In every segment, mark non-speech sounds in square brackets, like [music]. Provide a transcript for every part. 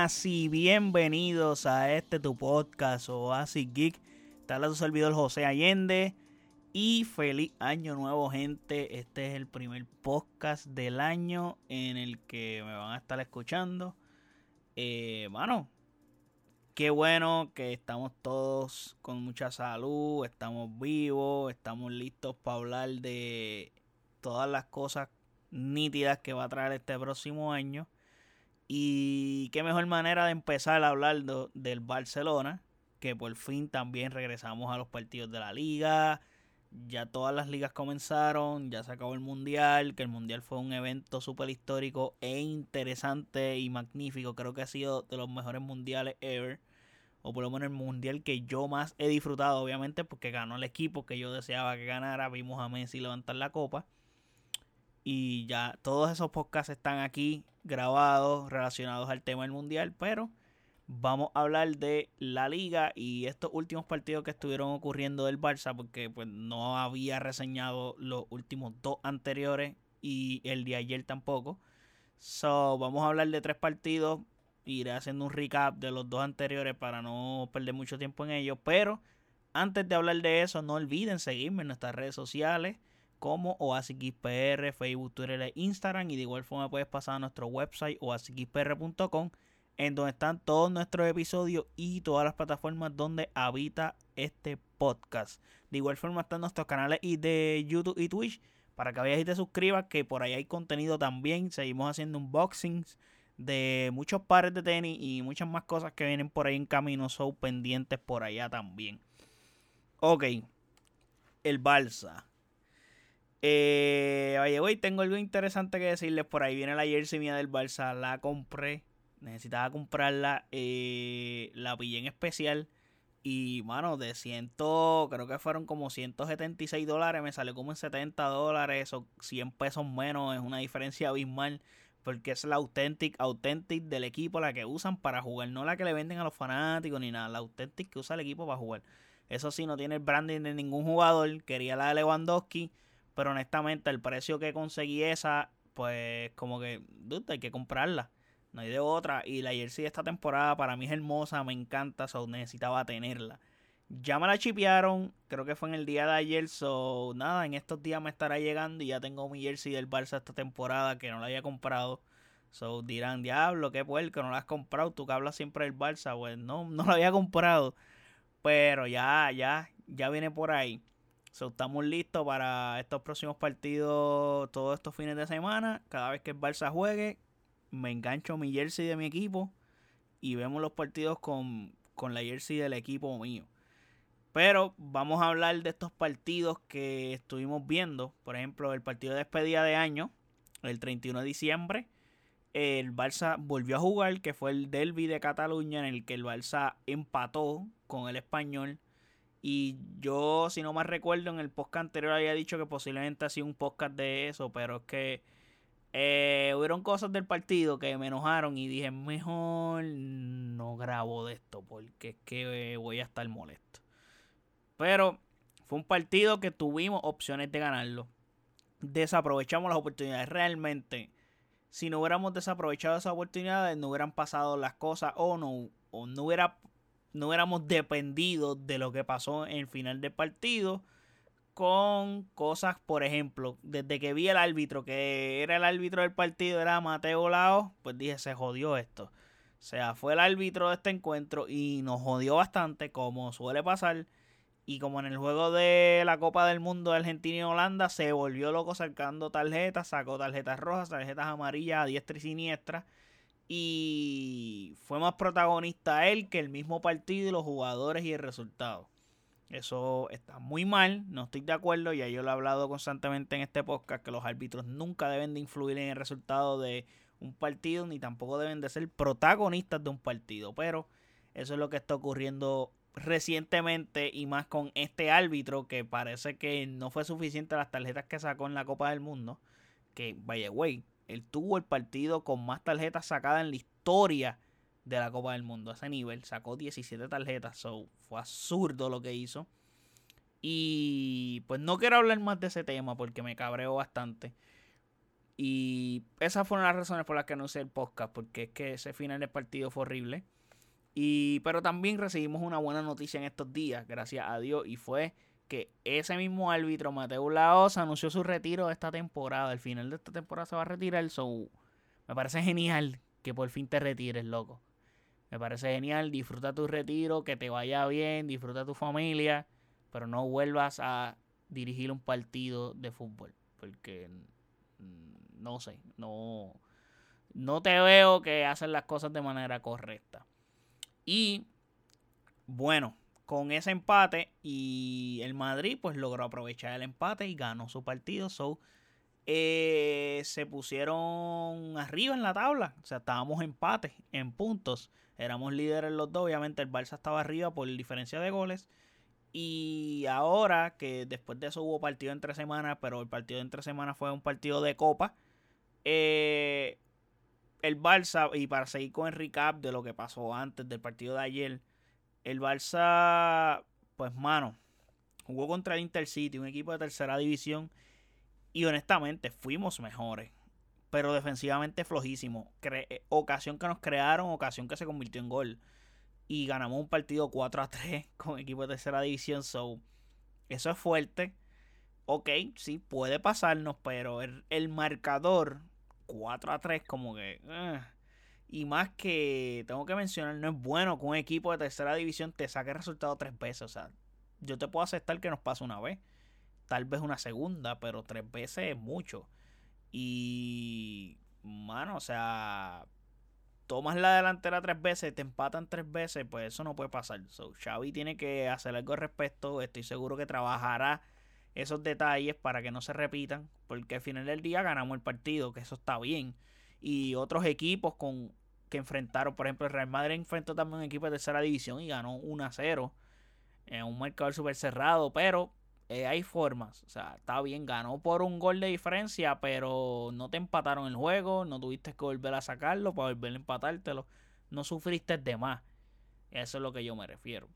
buenas y bienvenidos a este tu podcast Oasis Geek. Está su servidor José Allende. Y feliz año nuevo, gente. Este es el primer podcast del año en el que me van a estar escuchando. Eh, bueno, qué bueno que estamos todos con mucha salud, estamos vivos, estamos listos para hablar de todas las cosas nítidas que va a traer este próximo año. Y qué mejor manera de empezar a hablar del Barcelona, que por fin también regresamos a los partidos de la liga. Ya todas las ligas comenzaron, ya se acabó el mundial, que el mundial fue un evento súper histórico e interesante y magnífico. Creo que ha sido de los mejores mundiales ever. O por lo menos el mundial que yo más he disfrutado, obviamente, porque ganó el equipo que yo deseaba que ganara. Vimos a Messi levantar la copa. Y ya todos esos podcasts están aquí grabados relacionados al tema del mundial, pero vamos a hablar de la liga y estos últimos partidos que estuvieron ocurriendo del Barça, porque pues no había reseñado los últimos dos anteriores y el de ayer tampoco. So, vamos a hablar de tres partidos. Iré haciendo un recap de los dos anteriores para no perder mucho tiempo en ellos. Pero antes de hablar de eso, no olviden seguirme en nuestras redes sociales como OasisXPR, Facebook, Twitter e Instagram. Y de igual forma puedes pasar a nuestro website oasisxpr.com en donde están todos nuestros episodios y todas las plataformas donde habita este podcast. De igual forma están nuestros canales de YouTube y Twitch para que vayas y te suscribas, que por ahí hay contenido también. Seguimos haciendo unboxings de muchos pares de tenis y muchas más cosas que vienen por ahí en camino. Son pendientes por allá también. Ok, el Balsa. Eh, oye, güey, tengo algo interesante que decirles. Por ahí viene la jersey mía del Barça. La compré. Necesitaba comprarla. Eh, la pillé en especial. Y, mano, de 100, creo que fueron como 176 dólares. Me salió como en 70 dólares. O 100 pesos menos. Es una diferencia abismal. Porque es la authentic, authentic del equipo, la que usan para jugar. No la que le venden a los fanáticos ni nada. La authentic que usa el equipo para jugar. Eso sí, no tiene el branding de ningún jugador. Quería la de Lewandowski pero honestamente, el precio que conseguí esa, pues como que, hay que comprarla. No hay de otra. Y la jersey de esta temporada para mí es hermosa, me encanta, so necesitaba tenerla. Ya me la chipearon, creo que fue en el día de ayer, so nada, en estos días me estará llegando y ya tengo mi jersey del Barça esta temporada que no la había comprado. So dirán, diablo, qué puerco, no la has comprado, tú que hablas siempre del Barça, pues no, [laughs] no la había comprado. Pero ya, ya, ya viene por ahí. So, estamos listos para estos próximos partidos todos estos fines de semana. Cada vez que el Barça juegue, me engancho mi jersey de mi equipo y vemos los partidos con, con la jersey del equipo mío. Pero vamos a hablar de estos partidos que estuvimos viendo. Por ejemplo, el partido de despedida de año, el 31 de diciembre. El Barça volvió a jugar, que fue el derby de Cataluña, en el que el Barça empató con el español y yo, si no me recuerdo, en el podcast anterior había dicho que posiblemente hacía un podcast de eso, pero es que eh, hubieron cosas del partido que me enojaron y dije, mejor no grabo de esto porque es que voy a estar molesto. Pero fue un partido que tuvimos opciones de ganarlo. Desaprovechamos las oportunidades. Realmente, si no hubiéramos desaprovechado esas oportunidades, no hubieran pasado las cosas o no, o no hubiera no hubiéramos dependido de lo que pasó en el final del partido con cosas, por ejemplo, desde que vi el árbitro, que era el árbitro del partido, era Mateo Lao, pues dije, se jodió esto. O sea, fue el árbitro de este encuentro y nos jodió bastante, como suele pasar. Y como en el juego de la Copa del Mundo de Argentina y Holanda, se volvió loco sacando tarjetas, sacó tarjetas rojas, tarjetas amarillas a diestra y siniestra y fue más protagonista él que el mismo partido y los jugadores y el resultado. Eso está muy mal, no estoy de acuerdo, ya yo lo he hablado constantemente en este podcast, que los árbitros nunca deben de influir en el resultado de un partido, ni tampoco deben de ser protagonistas de un partido, pero eso es lo que está ocurriendo recientemente y más con este árbitro que parece que no fue suficiente las tarjetas que sacó en la Copa del Mundo, que vaya güey, él tuvo el partido con más tarjetas sacadas en la historia de la Copa del Mundo. A ese nivel, sacó 17 tarjetas. So, fue absurdo lo que hizo. Y pues no quiero hablar más de ese tema porque me cabreo bastante. Y esas fueron las razones por las que usé el podcast, porque es que ese final del partido fue horrible. Y, pero también recibimos una buena noticia en estos días, gracias a Dios, y fue que ese mismo árbitro, Mateo Laos, anunció su retiro de esta temporada. Al final de esta temporada se va a retirar, so me parece genial que por fin te retires, loco. Me parece genial, disfruta tu retiro, que te vaya bien, disfruta tu familia, pero no vuelvas a dirigir un partido de fútbol, porque no sé, no, no te veo que hacen las cosas de manera correcta. Y bueno, con ese empate y el Madrid pues logró aprovechar el empate y ganó su partido. So, eh, se pusieron arriba en la tabla. O sea, estábamos empate en puntos. Éramos líderes los dos. Obviamente el Barça estaba arriba por diferencia de goles. Y ahora que después de eso hubo partido entre semanas, pero el partido de entre semanas fue un partido de copa. Eh, el Barça, y para seguir con el recap de lo que pasó antes del partido de ayer, el Barça, pues mano, jugó contra el Intercity, un equipo de tercera división, y honestamente fuimos mejores, pero defensivamente flojísimo. Eh, ocasión que nos crearon, ocasión que se convirtió en gol. Y ganamos un partido 4 a 3 [laughs] con equipo de tercera división, so eso es fuerte. Ok, sí, puede pasarnos, pero el marcador 4 a 3 como que... Eh. Y más que, tengo que mencionar, no es bueno que un equipo de tercera división te saque resultado tres veces. O sea, yo te puedo aceptar que nos pase una vez. Tal vez una segunda, pero tres veces es mucho. Y, mano, o sea, tomas la delantera tres veces, te empatan tres veces, pues eso no puede pasar. So, Xavi tiene que hacer algo al respecto. Estoy seguro que trabajará esos detalles para que no se repitan, porque al final del día ganamos el partido, que eso está bien. Y otros equipos con que enfrentaron, por ejemplo, el Real Madrid enfrentó también un equipo de tercera división y ganó 1 a 0 en un marcador súper cerrado, pero eh, hay formas, o sea, está bien, ganó por un gol de diferencia, pero no te empataron el juego, no tuviste que volver a sacarlo para volver a empatártelo, no sufriste de más. Eso es lo que yo me refiero.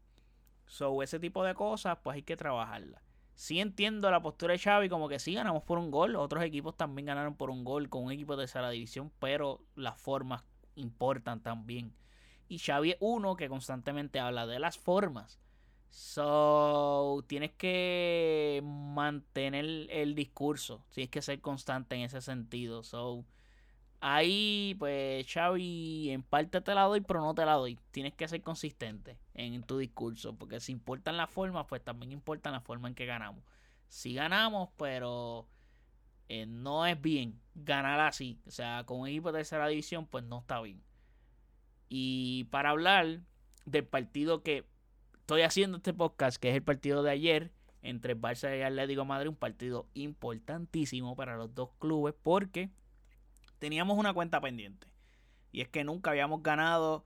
So, ese tipo de cosas, pues hay que trabajarlas. Sí entiendo la postura de Xavi como que sí ganamos por un gol, otros equipos también ganaron por un gol con un equipo de tercera división, pero las formas importan también. Y Xavi es uno que constantemente habla de las formas. So, tienes que mantener el discurso, tienes que ser constante en ese sentido. So, Ahí, pues, Xavi, en parte te la doy, pero no te la doy. Tienes que ser consistente en tu discurso, porque si importan las formas, pues también importan la forma en que ganamos. Si ganamos, pero eh, no es bien ganar así. O sea, con un equipo de tercera división, pues no está bien. Y para hablar del partido que estoy haciendo este podcast, que es el partido de ayer entre Barça y Atlético Madrid, un partido importantísimo para los dos clubes, porque teníamos una cuenta pendiente. Y es que nunca habíamos ganado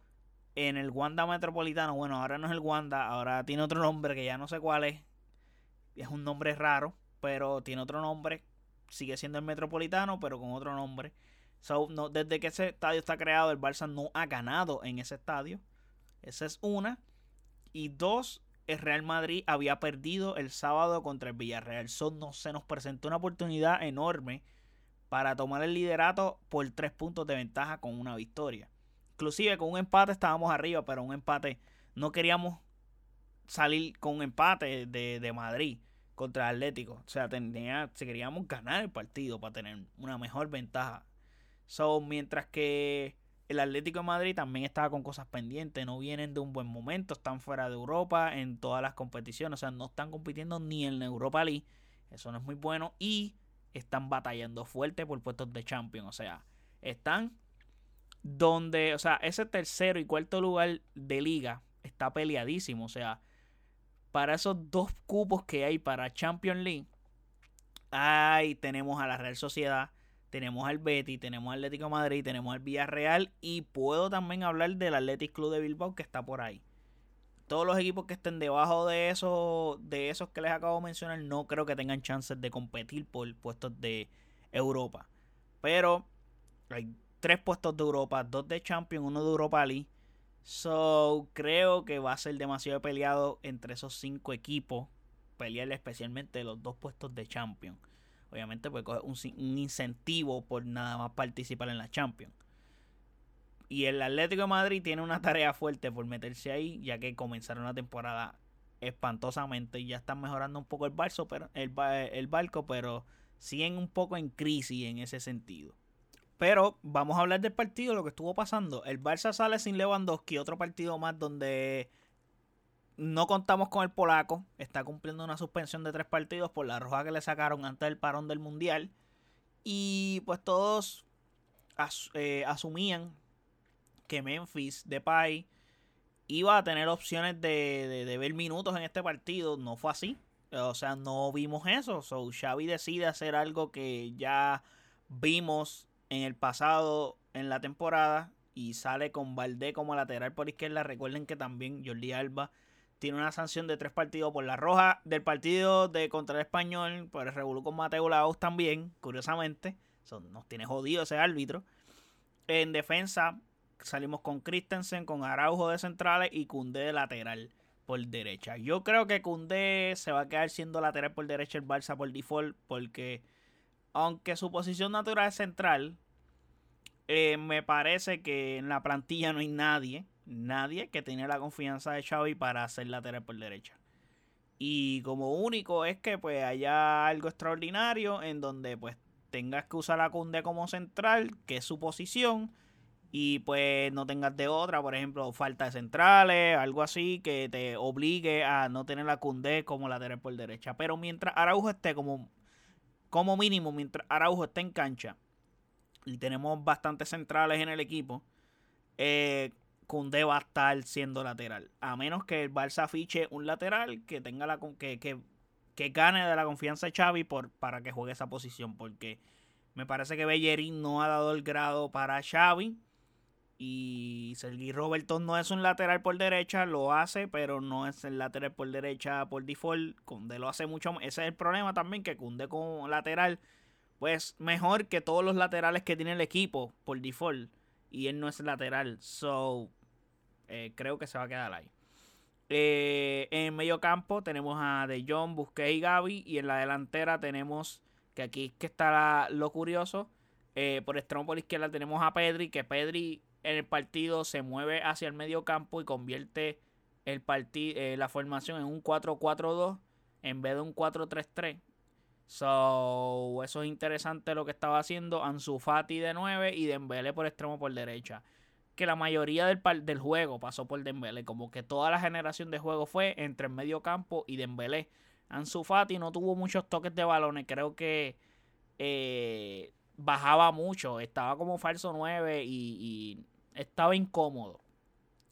en el Wanda Metropolitano. Bueno, ahora no es el Wanda, ahora tiene otro nombre que ya no sé cuál es. Es un nombre raro, pero tiene otro nombre. Sigue siendo el Metropolitano, pero con otro nombre. no, desde que ese estadio está creado, el Barça no ha ganado en ese estadio. Esa es una. Y dos, el Real Madrid había perdido el sábado contra el Villarreal. So, no, se nos presentó una oportunidad enorme para tomar el liderato por tres puntos de ventaja con una victoria. Inclusive con un empate estábamos arriba, pero un empate no queríamos salir con un empate de, Madrid contra el Atlético. O sea, tenía, queríamos ganar el partido para tener una mejor ventaja. So, mientras que el Atlético de Madrid también estaba con cosas pendientes, no vienen de un buen momento, están fuera de Europa en todas las competiciones, o sea, no están compitiendo ni en la Europa League, eso no es muy bueno y están batallando fuerte por puestos de champion. O sea, están donde, o sea, ese tercero y cuarto lugar de liga está peleadísimo. O sea, para esos dos cupos que hay para Champions League, ahí tenemos a la Real Sociedad, tenemos al Betty, tenemos al Atlético Madrid, tenemos al Villarreal y puedo también hablar del Athletic Club de Bilbao que está por ahí todos los equipos que estén debajo de esos, de esos que les acabo de mencionar, no creo que tengan chances de competir por puestos de Europa. Pero hay tres puestos de Europa, dos de Champions, uno de Europa League. So, creo que va a ser demasiado peleado entre esos cinco equipos. Pelear especialmente los dos puestos de Champions. obviamente pues coge un, un incentivo por nada más participar en la Champions. Y el Atlético de Madrid tiene una tarea fuerte por meterse ahí, ya que comenzaron la temporada espantosamente y ya están mejorando un poco el, barco, pero, el, el barco, pero siguen un poco en crisis en ese sentido. Pero vamos a hablar del partido, lo que estuvo pasando. El Barça sale sin Lewandowski, otro partido más donde no contamos con el polaco. Está cumpliendo una suspensión de tres partidos por la roja que le sacaron antes del parón del Mundial. Y pues todos eh, asumían que Memphis, Depay, iba a tener opciones de, de, ver minutos en este partido. No fue así. O sea, no vimos eso. So, Xavi decide hacer algo que ya vimos en el pasado en la temporada y sale con Valdé como lateral por izquierda. Recuerden que también Jordi Alba tiene una sanción de tres partidos por la roja del partido de contra el español, por el revolú con Mateo Laos también, curiosamente. nos tiene jodido ese árbitro. En defensa salimos con Christensen, con Araujo de centrales y Cundé de lateral por derecha. Yo creo que Cundé se va a quedar siendo lateral por derecha el Barça por default porque aunque su posición natural es central, eh, me parece que en la plantilla no hay nadie, nadie que tenga la confianza de Xavi para hacer lateral por derecha. Y como único es que pues haya algo extraordinario en donde pues tengas que usar a Cunde como central, que es su posición, y pues no tengas de otra, por ejemplo, falta de centrales, algo así que te obligue a no tener a Cunde como lateral por derecha. Pero mientras Araujo esté como como mínimo, mientras Araujo esté en cancha y tenemos bastantes centrales en el equipo, eh, va a estar siendo lateral. A menos que el Barça fiche un lateral que tenga la que, que, que gane de la confianza de Xavi por, para que juegue esa posición. Porque me parece que Bellerín no ha dado el grado para Xavi. Y Sergi Roberto no es un lateral por derecha, lo hace, pero no es el lateral por derecha por default. Kunde lo hace mucho Ese es el problema también, que Kunde con lateral, pues mejor que todos los laterales que tiene el equipo por default. Y él no es lateral. So, eh, creo que se va a quedar ahí. Eh, en medio campo tenemos a De Jong, Busquets y Gaby. Y en la delantera tenemos, que aquí es que está lo curioso. Eh, por extremo por izquierda tenemos a Pedri, que Pedri el partido se mueve hacia el medio campo y convierte eh, la formación en un 4-4-2 en vez de un 4-3-3. So, eso es interesante lo que estaba haciendo Ansu Fati de 9 y Dembele por extremo por derecha. Que la mayoría del, del juego pasó por Dembele. Como que toda la generación de juego fue entre el medio campo y Dembele. Ansu Fati no tuvo muchos toques de balones. Creo que eh, bajaba mucho, estaba como falso 9 y, estaba incómodo,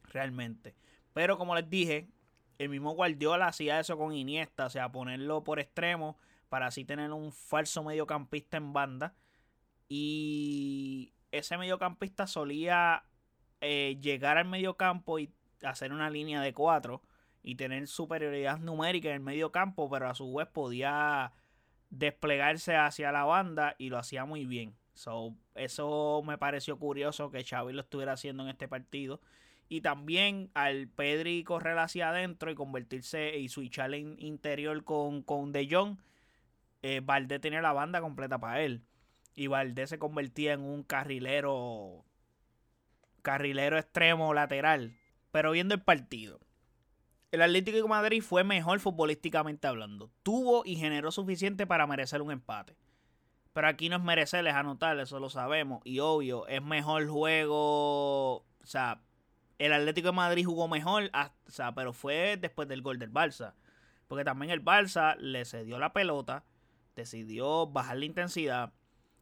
realmente. Pero como les dije, el mismo Guardiola hacía eso con Iniesta, o sea, ponerlo por extremo para así tener un falso mediocampista en banda. Y ese mediocampista solía eh, llegar al mediocampo y hacer una línea de 4 y tener superioridad numérica en el mediocampo, pero a su vez podía desplegarse hacia la banda y lo hacía muy bien. So, eso me pareció curioso que Xavi lo estuviera haciendo en este partido. Y también al Pedri correr hacia adentro y convertirse y switchar en interior con, con De Jong, eh, Valdés tenía la banda completa para él. Y Valdés se convertía en un carrilero, carrilero extremo lateral. Pero viendo el partido, el Atlético de Madrid fue mejor futbolísticamente hablando. Tuvo y generó suficiente para merecer un empate. Pero aquí no es merecerles anotar, eso lo sabemos. Y obvio, es mejor juego. O sea, el Atlético de Madrid jugó mejor, o sea, pero fue después del gol del Barça. Porque también el Barça le cedió la pelota, decidió bajar la intensidad.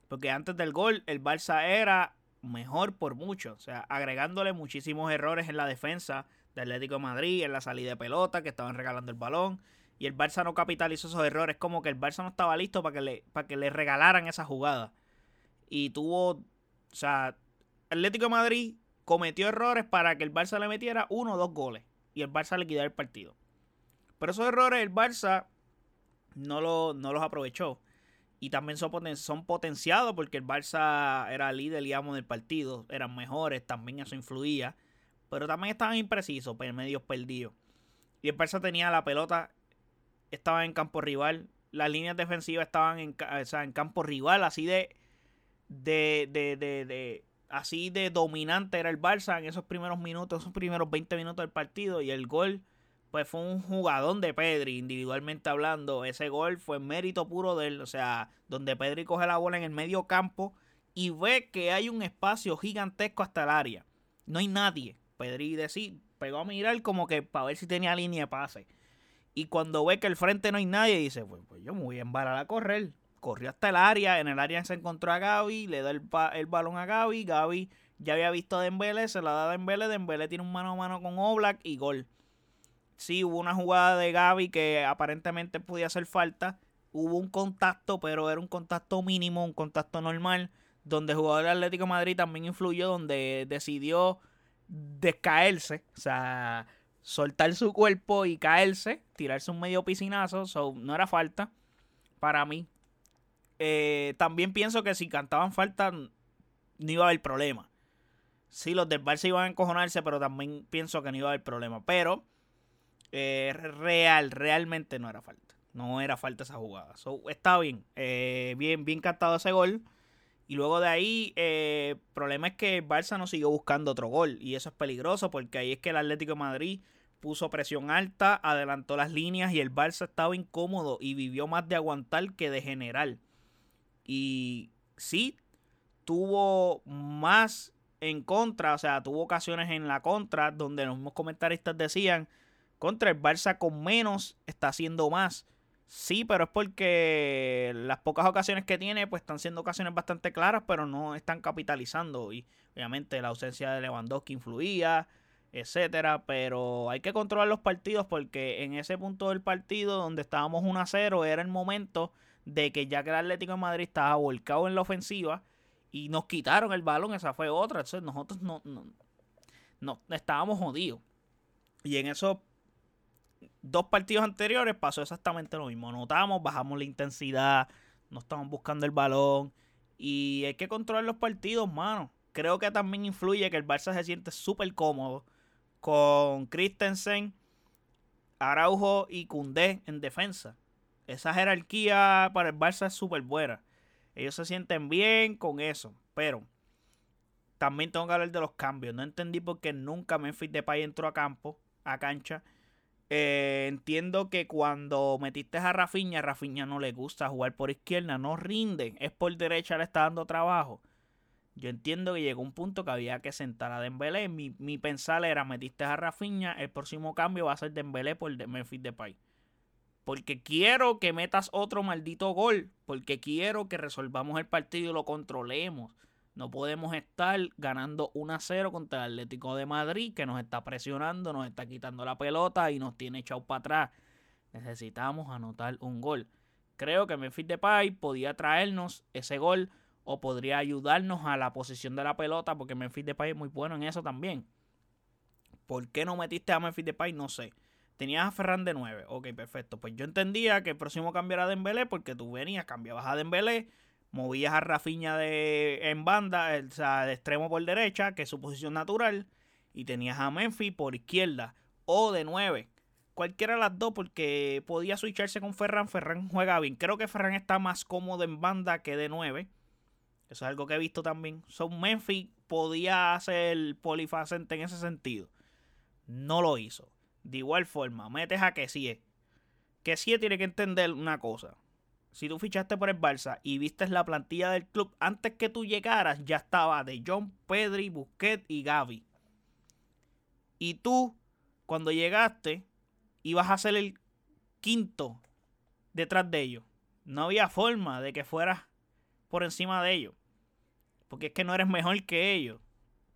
Porque antes del gol, el Barça era mejor por mucho. O sea, agregándole muchísimos errores en la defensa de Atlético de Madrid, en la salida de pelota, que estaban regalando el balón. Y el Barça no capitalizó esos errores. Como que el Barça no estaba listo para que le, para que le regalaran esa jugada. Y tuvo. O sea, Atlético de Madrid cometió errores para que el Barça le metiera uno o dos goles. Y el Barça le quitara el partido. Pero esos errores el Barça no, lo, no los aprovechó. Y también son, son potenciados porque el Barça era líder, amo del partido. Eran mejores, también eso influía. Pero también estaban imprecisos, pues, medios perdidos. Y el Barça tenía la pelota, estaba en campo rival, las líneas defensivas estaban en, en campo rival, así de, de, de, de, así de dominante era el Barça en esos primeros minutos, esos primeros 20 minutos del partido y el gol pues fue un jugadón de Pedri, individualmente hablando. Ese gol fue mérito puro de él, o sea, donde Pedri coge la bola en el medio campo y ve que hay un espacio gigantesco hasta el área. No hay nadie. Pedri decir, pegó a mirar como que para ver si tenía línea de pase. Y cuando ve que al frente no hay nadie, dice, pues, pues yo me voy a embalar a correr. Corrió hasta el área, en el área se encontró a Gaby, le da el, el balón a Gaby, Gaby ya había visto a Dembele, se la da a Dembele, Dembele tiene un mano a mano con Oblak y gol. Sí, hubo una jugada de Gaby que aparentemente podía hacer falta. Hubo un contacto, pero era un contacto mínimo, un contacto normal, donde el jugador del Atlético Madrid también influyó, donde decidió descaerse, o sea, soltar su cuerpo y caerse, tirarse un medio piscinazo, so, no era falta para mí. Eh, también pienso que si cantaban falta no iba a haber problema. Sí, los del Barça iban a encojonarse, pero también pienso que no iba a haber problema. Pero eh, real, realmente no era falta. No era falta esa jugada. So, está bien. Eh, bien, bien cantado ese gol. Y luego de ahí, el problema es que el Barça no siguió buscando otro gol. Y eso es peligroso porque ahí es que el Atlético de Madrid puso presión alta, adelantó las líneas y el Barça estaba incómodo y vivió más de aguantar que de general. Y sí, tuvo más en contra, o sea, tuvo ocasiones en la contra donde los mismos comentaristas decían, contra el Barça con menos está haciendo más. Sí, pero es porque las pocas ocasiones que tiene, pues están siendo ocasiones bastante claras, pero no están capitalizando. Y obviamente la ausencia de Lewandowski influía, etcétera. Pero hay que controlar los partidos porque en ese punto del partido, donde estábamos 1 a 0, era el momento de que ya que el Atlético de Madrid estaba volcado en la ofensiva y nos quitaron el balón, esa fue otra. Entonces nosotros no, no, no estábamos jodidos. Y en esos dos partidos anteriores pasó exactamente lo mismo. Notamos, bajamos la intensidad, no estamos buscando el balón. Y hay que controlar los partidos, mano. Creo que también influye que el Barça se siente súper cómodo con Christensen, Araujo y Cundé en defensa. Esa jerarquía para el Barça es súper buena. Ellos se sienten bien con eso. Pero también tengo que hablar de los cambios. No entendí por qué nunca Memphis Depay entró a campo, a cancha. Eh, entiendo que cuando metiste a Rafiña, Rafiña no le gusta jugar por izquierda, no rinde, es por derecha, le está dando trabajo. Yo entiendo que llegó un punto que había que sentar a Dembélé. Mi, mi pensar era, metiste a Rafiña, el próximo cambio va a ser Dembélé por Memphis Depay. Porque quiero que metas otro maldito gol. Porque quiero que resolvamos el partido y lo controlemos. No podemos estar ganando 1 a 0 contra el Atlético de Madrid, que nos está presionando, nos está quitando la pelota y nos tiene echado para atrás. Necesitamos anotar un gol. Creo que Memphis Depay podía traernos ese gol o podría ayudarnos a la posición de la pelota, porque Memphis Depay es muy bueno en eso también. ¿Por qué no metiste a Memphis Depay? No sé. Tenías a Ferran de 9. Ok, perfecto. Pues yo entendía que el próximo cambiara a Dembélé porque tú venías, cambiabas a Dembélé movías a Rafiña de, en banda, o sea, de extremo por derecha, que es su posición natural, y tenías a Memphis por izquierda, o de 9. Cualquiera de las dos, porque podía switcharse con Ferran. Ferran juega bien. Creo que Ferran está más cómodo en banda que de 9. Eso es algo que he visto también. Son Memphis podía ser polifacente en ese sentido. No lo hizo. De igual forma, metes a que sí. Que tiene que entender una cosa si tú fichaste por el Barça y viste la plantilla del club, antes que tú llegaras ya estaba de John, Pedri, Busquets y Gaby. Y tú, cuando llegaste, ibas a ser el quinto detrás de ellos. No había forma de que fueras por encima de ellos. Porque es que no eres mejor que ellos.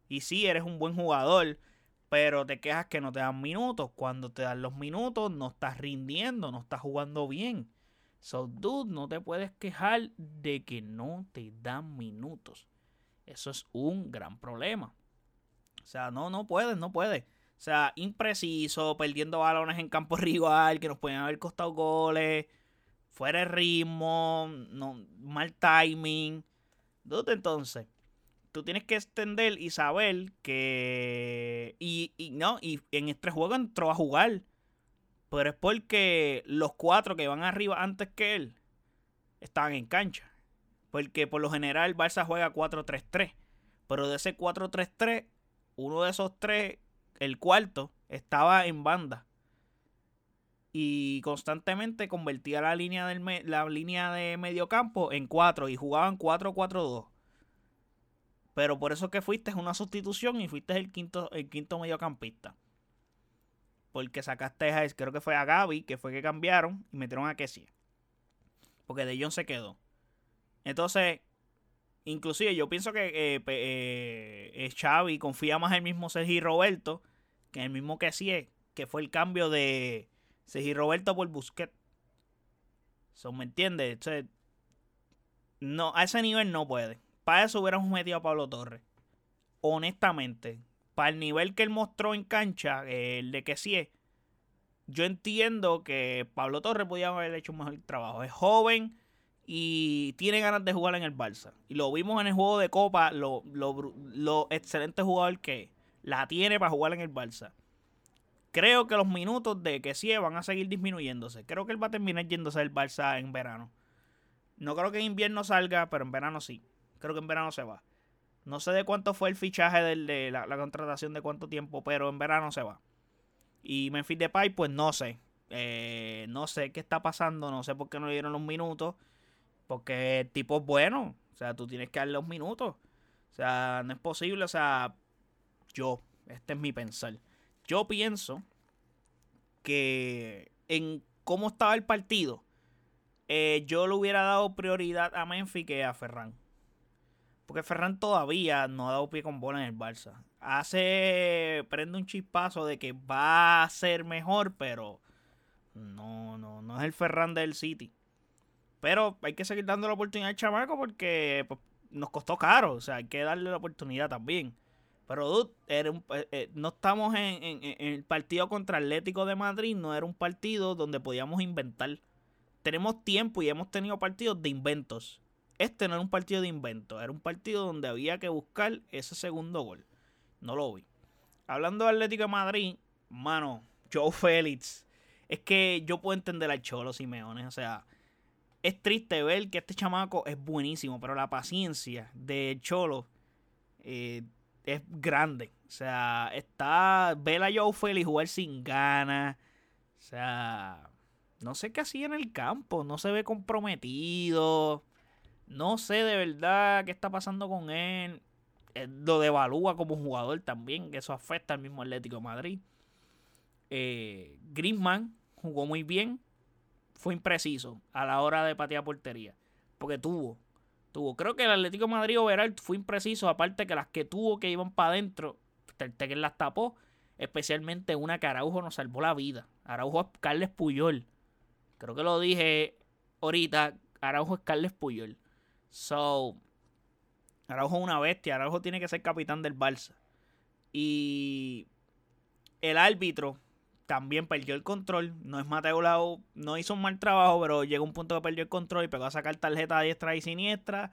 Y sí, eres un buen jugador, pero te quejas que no te dan minutos. Cuando te dan los minutos, no estás rindiendo, no estás jugando bien. So, dude, no te puedes quejar de que no te dan minutos. Eso es un gran problema. O sea, no, no puedes, no puedes. O sea, impreciso, perdiendo balones en campo [laughs] rival, que nos pueden haber costado goles, fuera de ritmo, no, mal timing. Dude, entonces, tú tienes que extender y saber que. Y, y no, y en este juego entró a jugar. Pero es porque los cuatro que van arriba antes que él estaban en cancha. Porque por lo general Barça juega 4-3-3. Pero de ese 4-3-3, uno de esos tres, el cuarto, estaba en banda. Y constantemente convertía la línea, del la línea de medio campo en 4 y jugaban 4-4-2. Pero por eso que fuiste es una sustitución y fuiste el quinto, el quinto mediocampista. Porque sacaste a, creo que fue a Gaby, que fue que cambiaron y metieron a Kessie. Porque De Jong se quedó. Entonces, inclusive yo pienso que eh, eh, confía más en el mismo Sergi Roberto que en el mismo Kessie, que fue el cambio de Sergi Roberto por Busquets. So, ¿Me entiendes? no, a ese nivel no puede. Para eso hubiéramos metido a Pablo Torres. Honestamente, para el nivel que él mostró en cancha, el de que sí es, yo entiendo que Pablo Torres podía haber hecho un mejor trabajo. Es joven y tiene ganas de jugar en el Barça. Y lo vimos en el juego de Copa, lo, excelente jugador que la tiene para jugar en el Barça. Creo que los minutos de que van a seguir disminuyéndose. Creo que él va a terminar yéndose del Barça en verano. No creo que en invierno salga, pero en verano sí. Creo que en verano se va. No sé de cuánto fue el fichaje de la, contratación, de cuánto tiempo, pero en verano se va. Y Memphis Depay, pues no sé. Eh, no sé qué está pasando, no sé por qué no le dieron los minutos. Porque el tipo es bueno. O sea, tú tienes que darle los minutos. O sea, no es posible. O sea, yo, este es mi pensar. Yo pienso que en cómo estaba el partido, eh, yo le hubiera dado prioridad a Memphis que a Ferran. Porque Ferran todavía no ha dado pie con bola en el Barça. Hace. Prende un chispazo de que va a ser mejor, pero. No, no, no es el Ferran del City. Pero hay que seguir dando la oportunidad al chamaco porque pues, nos costó caro. O sea, hay que darle la oportunidad también. Pero, dude, era eh, eh, no estamos en, en, el partido contra Atlético de Madrid. No era un partido donde podíamos inventar. Tenemos tiempo y hemos tenido partidos de inventos. Este no era un partido de invento, era un partido donde había que buscar ese segundo gol. No lo vi. Hablando de Atlético de Madrid, mano, Joe Félix. Es que yo puedo entender al Cholo Simeone. O sea, es triste ver que este chamaco es buenísimo, pero la paciencia del Cholo eh, es grande. O sea, está. Ver a Joe Félix jugar sin ganas. O sea, no sé qué hacía en el campo. No se ve comprometido. No sé de verdad qué está pasando con él. Eh, lo devalúa como jugador también, que eso afecta al mismo Atlético Madrid. Eh, Griezmann jugó muy bien. Fue impreciso a la hora de patear portería. Porque tuvo. Tuvo. Creo que el Atlético Madrid overall fue impreciso. Aparte que las que tuvo que iban para adentro. que las tapó. Especialmente una que Araujo nos salvó la vida. Araujo es Carles Puyol. Creo que lo dije ahorita. Araujo es Carles Puyol. So, Araujo es una bestia. Araujo tiene que ser capitán del Barça. Y el árbitro también perdió el control. No es Mateo Lau, no hizo un mal trabajo, pero llegó un punto que perdió el control y pegó a sacar tarjeta diestra y siniestra.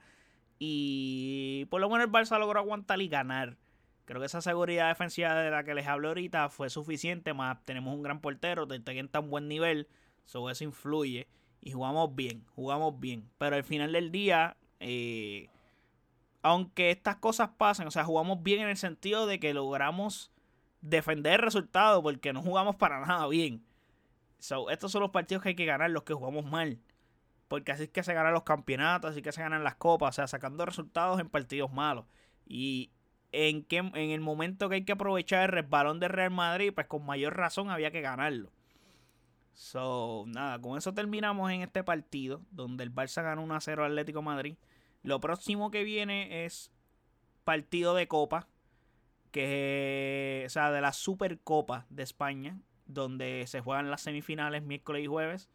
Y por lo menos el Barça logró aguantar y ganar. Creo que esa seguridad defensiva de la que les hablo ahorita fue suficiente. Más tenemos un gran portero, en tan buen nivel. Sobre eso influye. Y jugamos bien, jugamos bien. Pero al final del día, eh, aunque estas cosas pasen, o sea, jugamos bien en el sentido de que logramos defender el resultado porque no jugamos para nada bien. estos son los partidos que hay que ganar, los que jugamos mal. Porque así es que se ganan los campeonatos, así que se ganan las copas, o sea, sacando resultados en partidos malos. Y en, que, en el momento que hay que aprovechar el resbalón de Real Madrid, pues con mayor razón había que ganarlo. So, nada, con eso terminamos en este partido, donde el Barça ganó 1 0 Atlético Madrid. Lo próximo que viene es partido de Copa, que o sea, de la Supercopa de España, donde se juegan las semifinales miércoles y jueves,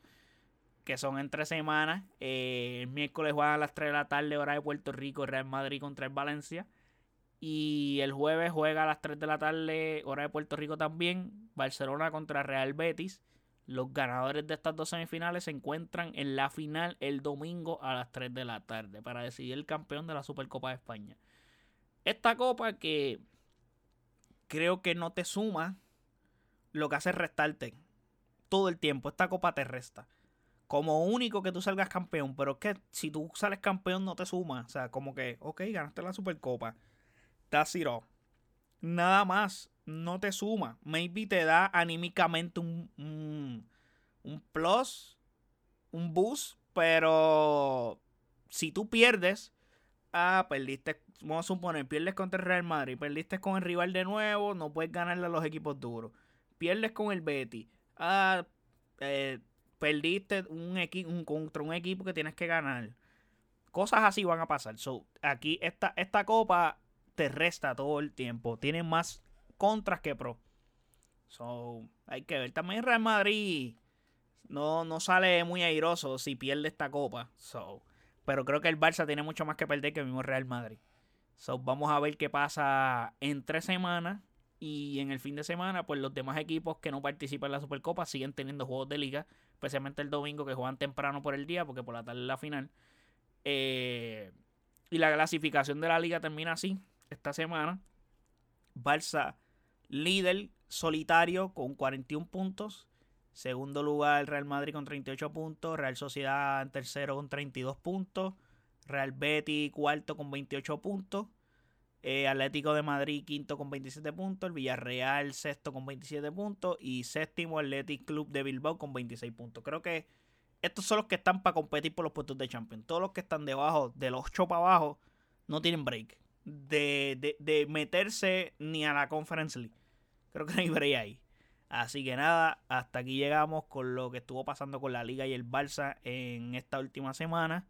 que son entre semanas. Eh, el miércoles juegan a las 3 de la tarde, hora de Puerto Rico, Real Madrid contra el Valencia. Y el jueves juega a las 3 de la tarde, hora de Puerto Rico también, Barcelona contra Real Betis. Los ganadores de estas dos semifinales se encuentran en la final el domingo a las 3 de la tarde para decidir el campeón de la Supercopa de España. Esta copa que creo que no te suma, lo que hace es restarte. todo el tiempo. Esta copa te resta. Como único que tú salgas campeón. Pero es que si tú sales campeón no te suma. O sea, como que, ok, ganaste la Supercopa. That's it all. Nada más. No te suma. Maybe te da anímicamente un, un, plus. Un boost. Pero si tú pierdes. Ah, perdiste vamos a suponer, pierdes contra el Real Madrid, perdiste con el rival de nuevo, no puedes ganarle a los equipos duros. Pierdes con el Betty, ah, eh, perdiste un, un, contra un equipo que tienes que ganar. Cosas así van a pasar. So, aquí esta, esta copa te resta todo el tiempo. Tiene más contras que pro. So, hay que ver. También Real Madrid no, no sale muy airoso si pierde esta copa. So, pero creo que el Barça tiene mucho más que perder que el mismo Real Madrid. So, vamos a ver qué pasa en tres semanas. Y en el fin de semana, pues los demás equipos que no participan en la Supercopa siguen teniendo juegos de liga. Especialmente el domingo que juegan temprano por el día, porque por la tarde es la final. Eh, y la clasificación de la liga termina así esta semana. Barça líder solitario con 41 puntos. Segundo lugar Real Madrid con 38 puntos. Real Sociedad tercero con 32 puntos. Real Betis cuarto con 28 puntos. Eh, Atlético de Madrid quinto con 27 puntos. El Villarreal sexto con 27 puntos. Y séptimo Athletic Club de Bilbao con 26 puntos. Creo que estos son los que están para competir por los puestos de Champions. Todos los que están debajo, de los 8 para abajo, no tienen break. De, de, meterse ni a la Conference League. Creo que no hay break ahí. Así que nada, hasta aquí llegamos con lo que estuvo pasando con la Liga y el Barça en esta última semana.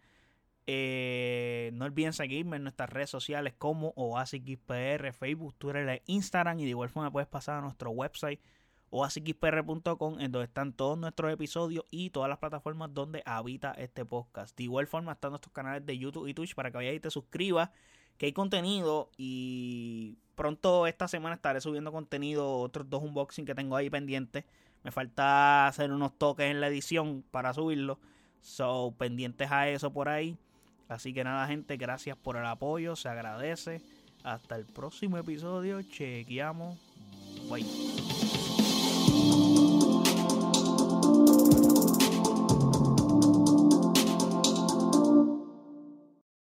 Eh, no olviden seguirme en nuestras redes sociales como OasisXPR, Facebook, Twitter e Instagram. Y de igual forma puedes pasar a nuestro website oasisxpr.com en donde están todos nuestros episodios y todas las plataformas donde habita este podcast. De igual forma están nuestros canales de YouTube y Twitch para que vayas y te suscribas, que hay contenido y pronto esta semana estaré subiendo contenido, otros dos unboxing que tengo ahí pendientes. Me falta hacer unos toques en la edición para subirlo. So, pendientes a eso por ahí. Así que nada, gente, gracias por el apoyo, se agradece. Hasta el próximo episodio, chequeamos. Bye.